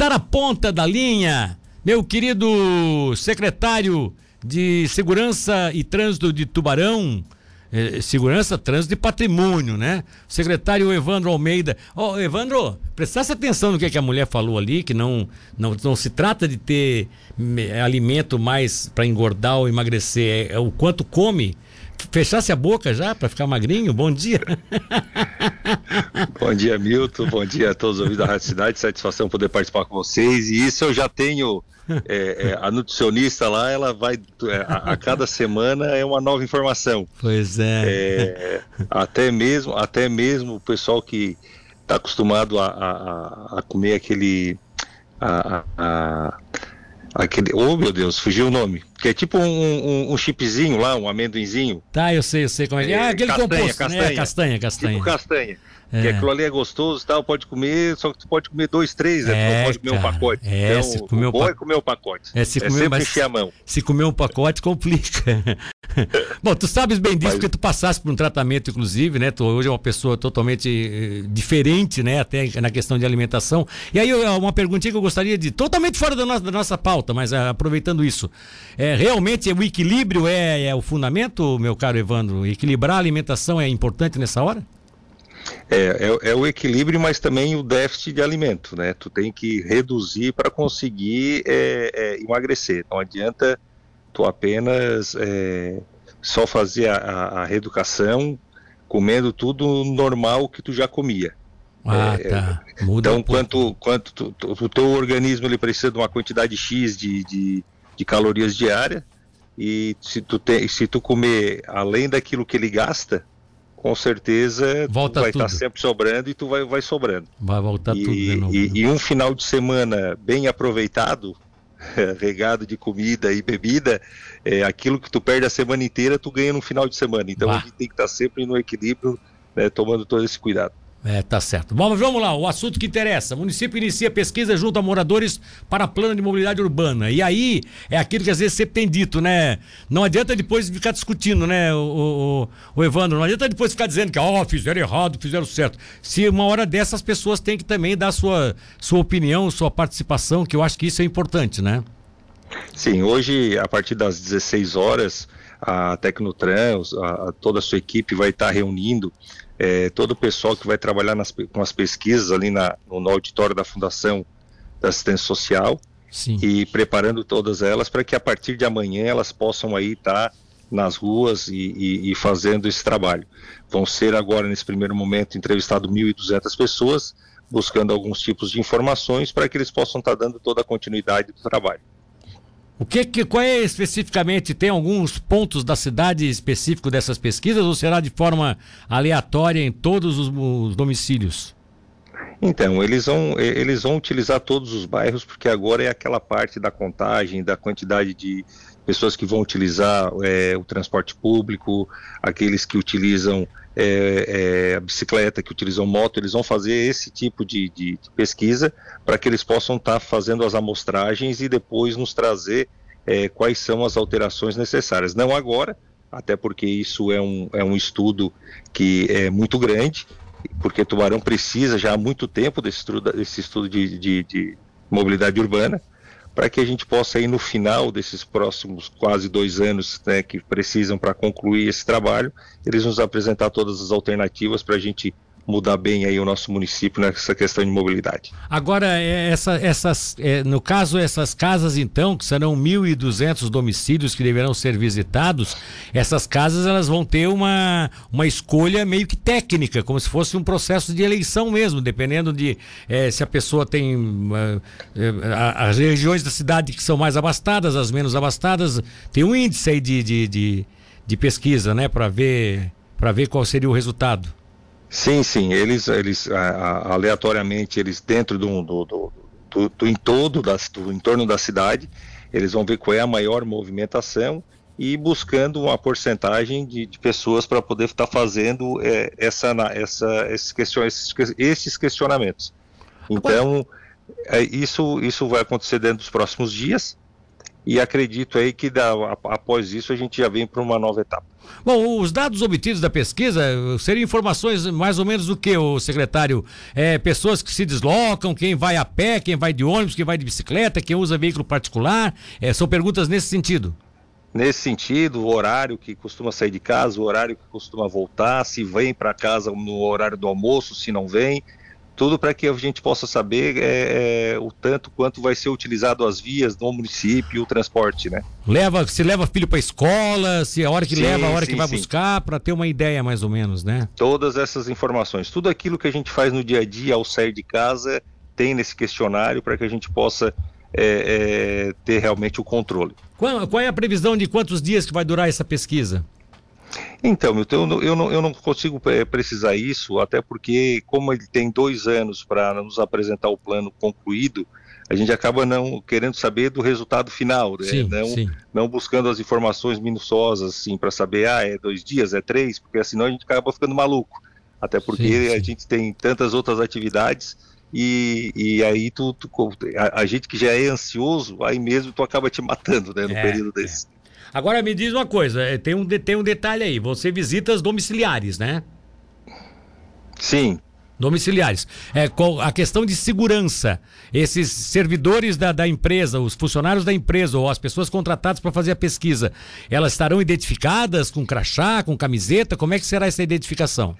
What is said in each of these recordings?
está na ponta da linha, meu querido secretário de Segurança e Trânsito de Tubarão, eh, segurança, trânsito e patrimônio, né? Secretário Evandro Almeida. Ó, oh, Evandro, prestasse atenção no que, é que a mulher falou ali, que não, não, não se trata de ter alimento mais para engordar ou emagrecer, é, é o quanto come. Fechasse a boca já para ficar magrinho? Bom dia. bom dia, Milton. Bom dia a todos os ouvintes da Rádio Cidade. Satisfação poder participar com vocês. E isso eu já tenho. É, é, a nutricionista lá, ela vai. É, a, a, cada semana é uma nova informação. Pois é. é até, mesmo, até mesmo o pessoal que está acostumado a, a, a, comer aquele. a, a Aquele, oh meu Deus, fugiu o nome. Que é tipo um, um, um chipzinho lá, um amendoinzinho. Tá, eu sei, eu sei como é. é ah, aquele castanha, composto, castanha, né? Castanha, castanha. Tipo castanha. É. Que aquilo ali é gostoso tal, pode comer, só que tu pode comer dois, três, né? Tu não pode comer cara, um pacote. É, então, se comer o bom pa... é comer o pacote. É, se é comer, sempre encher a mão. Se comer um pacote, complica. Bom, tu sabes bem disso Mas... porque tu passaste por um tratamento, inclusive, né? Tu hoje é uma pessoa totalmente eh, diferente, né? Até na questão de alimentação. E aí, uma perguntinha que eu gostaria de. Totalmente fora da nossa, da nossa pauta, mas uh, aproveitando isso. É, realmente o equilíbrio é, é o fundamento, meu caro Evandro? Equilibrar a alimentação é importante nessa hora? É, é, é, o equilíbrio, mas também o déficit de alimento, né? Tu tem que reduzir para conseguir é, é, emagrecer. Não adianta tu apenas é, só fazer a, a, reeducação comendo tudo normal que tu já comia. Ah, é, tá. Muda então, um quanto, quanto tu, tu, o teu organismo ele precisa de uma quantidade X de, de, de calorias diária, e se tu, te, se tu comer além daquilo que ele gasta, com certeza Volta vai estar sempre sobrando e tu vai, vai sobrando. Vai voltar e, tudo de novo. E, e, um final de semana bem aproveitado, regado de comida e bebida, é, aquilo que tu perde a semana inteira, tu ganha no final de semana. Então bah. a gente tem que estar sempre no equilíbrio, né, tomando todo esse cuidado. É, tá certo. Vamos, vamos lá, o assunto que interessa. O município inicia pesquisa junto a moradores para plano de mobilidade urbana. E aí, é aquilo que às vezes sempre tem dito, né? Não adianta depois ficar discutindo, né, o, o, o Evandro? Não adianta depois ficar dizendo que, ó, oh, fizeram errado, fizeram certo. Se uma hora dessas pessoas têm que também dar sua, sua opinião, sua participação, que eu acho que isso é importante, né? Sim, hoje, a partir das 16 horas, a Tecnotrans, a, a toda a sua equipe vai estar reunindo é, todo o pessoal que vai trabalhar nas, com as pesquisas ali na, no, no auditório da Fundação da Assistência Social Sim. e preparando todas elas para que a partir de amanhã elas possam aí estar tá nas ruas e, e, e, fazendo esse trabalho. Vão ser agora, nesse primeiro momento, entrevistado 1.200 pessoas, buscando alguns tipos de informações para que eles possam estar tá dando toda a continuidade do trabalho. O que, que qual é especificamente? Tem alguns pontos da cidade específico dessas pesquisas ou será de forma aleatória em todos os, os domicílios? Então, eles vão, eles vão utilizar todos os bairros, porque agora é aquela parte da contagem, da quantidade de pessoas que vão utilizar é, o transporte público, aqueles que utilizam é, é, a bicicleta, que utilizam moto, eles vão fazer esse tipo de, de, de pesquisa para que eles possam estar tá fazendo as amostragens e depois nos trazer é, quais são as alterações necessárias. Não agora, até porque isso é um, é um estudo que é muito grande, porque Tubarão precisa já há muito tempo desse estudo, desse estudo de, de, de mobilidade urbana, para que a gente possa ir no final desses próximos quase dois anos né, que precisam para concluir esse trabalho, eles nos apresentar todas as alternativas para a gente mudar bem aí o nosso município nessa questão de mobilidade. Agora, é, essa, essas, é, no caso, essas casas, então, que serão 1.200 domicílios que deverão ser visitados, essas casas elas vão ter uma, uma escolha meio que técnica, como se fosse um processo de eleição mesmo, dependendo de é, se a pessoa tem uh, as regiões da cidade que são mais abastadas, as menos abastadas, tem um índice aí de, de, de, de pesquisa, né, para ver, ver qual seria o resultado. Sim, sim, eles, eles aleatoriamente, eles dentro do, do, do, do, do entorno, da, do entorno da cidade, eles vão ver qual é a maior movimentação e buscando uma porcentagem de, de pessoas para poder estar tá fazendo é, essa, essa, esses, question, esses questionamentos. Então, é, isso, isso vai acontecer dentro dos próximos dias e acredito aí que da, após isso a gente já vem para uma nova etapa. Bom, os dados obtidos da pesquisa seriam informações mais ou menos do que, o secretário? É, pessoas que se deslocam, quem vai a pé, quem vai de ônibus, quem vai de bicicleta, quem usa veículo particular? É, são perguntas nesse sentido. Nesse sentido, o horário que costuma sair de casa, o horário que costuma voltar, se vem para casa no horário do almoço, se não vem, tudo para que a gente possa saber é, é, o tanto quanto vai ser utilizado as vias no município o transporte, né? Leva, se leva filho para escola, se a hora que sim, leva, a hora sim, que vai sim. buscar, para ter uma ideia mais ou menos, né? Todas essas informações, tudo aquilo que a gente faz no dia a dia ao sair de casa tem nesse questionário para que a gente possa é, é, ter realmente o controle. Qual, qual é a previsão de quantos dias que vai durar essa pesquisa? Então, Milton, eu não, eu não, eu não consigo é, precisar isso, até porque, como ele tem dois anos para nos apresentar o plano concluído, a gente acaba não querendo saber do resultado final, né? sim, não, sim. não buscando as informações minuciosas, assim, para saber, ah, é dois dias, é três, porque senão a gente acaba ficando maluco. Até porque sim, a gente tem tantas outras atividades e, e aí tu, tu a, a, gente que já é ansioso, aí mesmo tu acaba te matando, né, no é, período desse. É. Agora me diz uma coisa, é, tem um, tem um detalhe aí, você visita as domiciliares, né? Sim. Domiciliares. É, a questão de segurança. Esses servidores da, da empresa, os funcionários da empresa ou as pessoas contratadas para fazer a pesquisa, elas estarão identificadas com crachá, com camiseta? Como é que será essa identificação?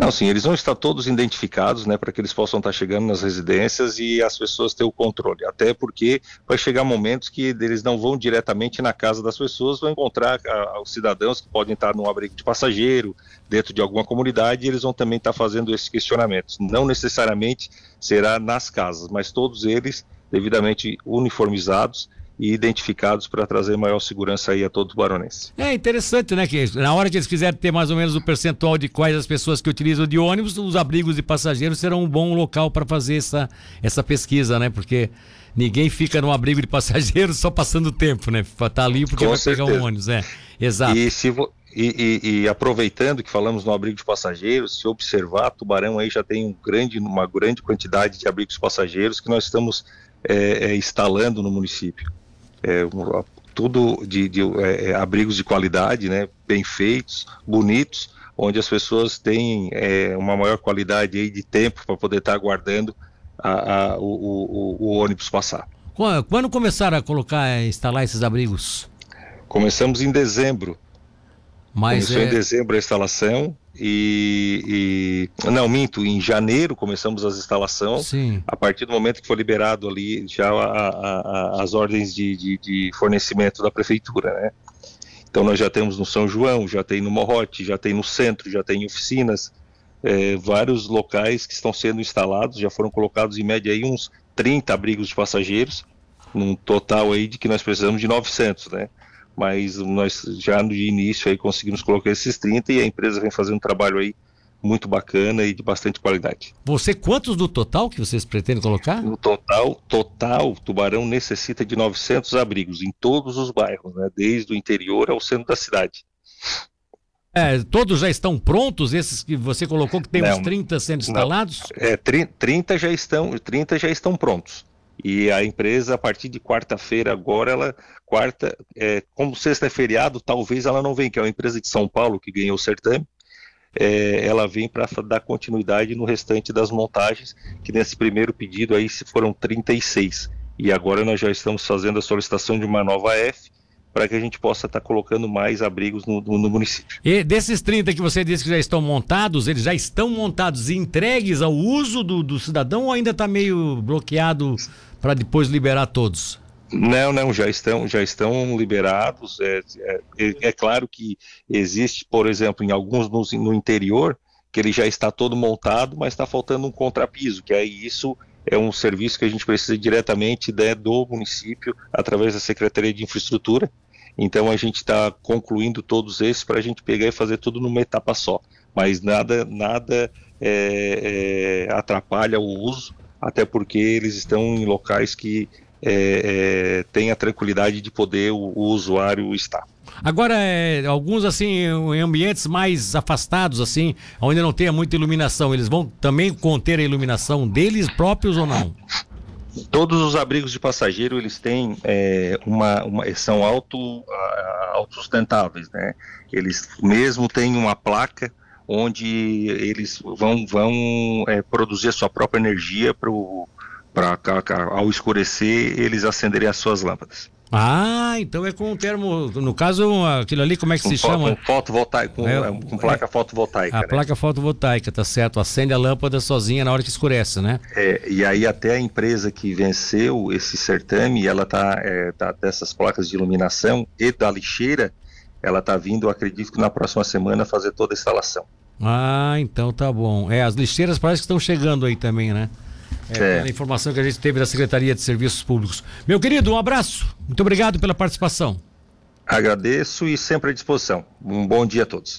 Não, sim, eles vão estar todos identificados, né, para que eles possam estar chegando nas residências e as pessoas ter o controle. Até porque vai chegar momentos que eles não vão diretamente na casa das pessoas, vão encontrar a, os cidadãos que podem estar num abrigo de passageiro, dentro de alguma comunidade, e eles vão também estar fazendo esses questionamentos. Não necessariamente será nas casas, mas todos eles devidamente uniformizados e identificados para trazer maior segurança aí a todos os baronenses. É interessante, né? Que na hora que eles quiserem ter mais ou menos o percentual de quais as pessoas que utilizam de ônibus, os abrigos de passageiros serão um bom local para fazer essa, essa pesquisa, né? Porque ninguém fica no abrigo de passageiros só passando tempo, né? Tá ali porque Com vai certeza. pegar um ônibus, é. Exato. E se vo... E, e, e, aproveitando que falamos no abrigo de passageiros, se observar, Tubarão aí já tem um grande, uma grande quantidade de abrigos passageiros que nós estamos é, é, instalando no município é, tudo de, de é, é, abrigos de qualidade, né, bem feitos, bonitos, onde as pessoas têm é, uma maior qualidade aí de tempo para poder estar tá aguardando a, a, o, o, o, ônibus passar. Quando começaram a colocar, a instalar esses abrigos? Começamos em dezembro. Mas Começou é... em dezembro a instalação e, e, não minto em janeiro começamos as instalações. Sim. a partir do momento que foi liberado ali já a, a, a, as ordens de, de, de, fornecimento da prefeitura né? Então nós já temos no São João já tem no Morrote já tem no centro já tem oficinas é, vários locais que estão sendo instalados já foram colocados em média aí uns 30 abrigos de passageiros num total aí de que nós precisamos de 900 né mas nós já no início aí conseguimos colocar esses 30 e a empresa vem fazendo um trabalho aí muito bacana e de bastante qualidade. Você, quantos do total que vocês pretendem colocar? No total, total, Tubarão necessita de 900 abrigos em todos os bairros, né, desde o interior ao centro da cidade. É, todos já estão prontos, esses que você colocou que tem não, uns 30 sendo instalados? Não, é, 30 já estão, 30 já estão prontos. E a empresa, a partir de quarta-feira, agora, ela, quarta, é, como sexta é feriado, talvez ela não venha, que é uma empresa de São Paulo que ganhou o certame, é, ela vem para dar continuidade no restante das montagens, que nesse primeiro pedido aí foram 36. E agora nós já estamos fazendo a solicitação de uma nova F, para que a gente possa estar tá colocando mais abrigos no, no, no, município. E desses 30 que você disse que já estão montados, eles já estão montados e entregues ao uso do, do cidadão ou ainda está meio bloqueado para depois liberar todos? Não, não, já estão, já estão liberados. É, é, é, é claro que existe, por exemplo, em alguns no, no, interior, que ele já está todo montado, mas está faltando um contrapiso, que aí isso é um serviço que a gente precisa diretamente né, do município, através da Secretaria de Infraestrutura. Então a gente está concluindo todos esses para a gente pegar e fazer tudo numa etapa só. Mas nada, nada é, é, atrapalha o uso até porque eles estão em locais que é, é, tem a tranquilidade de poder o, o usuário estar. Agora, é, alguns assim, em ambientes mais afastados, assim, onde não tenha muita iluminação, eles vão também conter a iluminação deles próprios ou não? Todos os abrigos de passageiro eles têm é, uma, uma, são auto, autossustentáveis, né? Eles mesmo têm uma placa onde eles vão, vão é, produzir a sua própria energia para ao escurecer eles acenderem as suas lâmpadas. Ah, então é com o termo, no caso, aquilo ali, como é que com se chama? Com fotovoltaico, com, é, com placa é, fotovoltaica. A né? placa fotovoltaica, tá certo, acende a lâmpada sozinha na hora que escurece, né? É, e aí até a empresa que venceu esse certame, ela tá, é, tá dessas placas de iluminação e da lixeira, ela tá vindo, acredito que na próxima semana, fazer toda a instalação. Ah, então tá bom. É, as lixeiras parece que estão chegando aí também, né? É, é. informação que a gente teve da Secretaria de Serviços Públicos. Meu querido, um abraço. Muito obrigado pela participação. Agradeço e sempre à disposição. Um bom dia a todos.